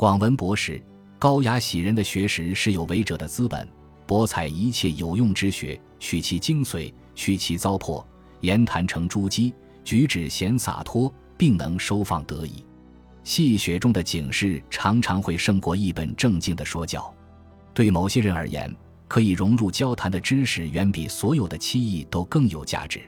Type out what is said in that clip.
广文博识高雅喜人的学识是有为者的资本博采一切有用之学取其精髓去其糟粕言谈成珠玑举止显洒脱并能收放得宜戏谑中的警示常常会胜过一本正经的说教。对某些人而言可以融入交谈的知识远比所有的七艺都更有价值。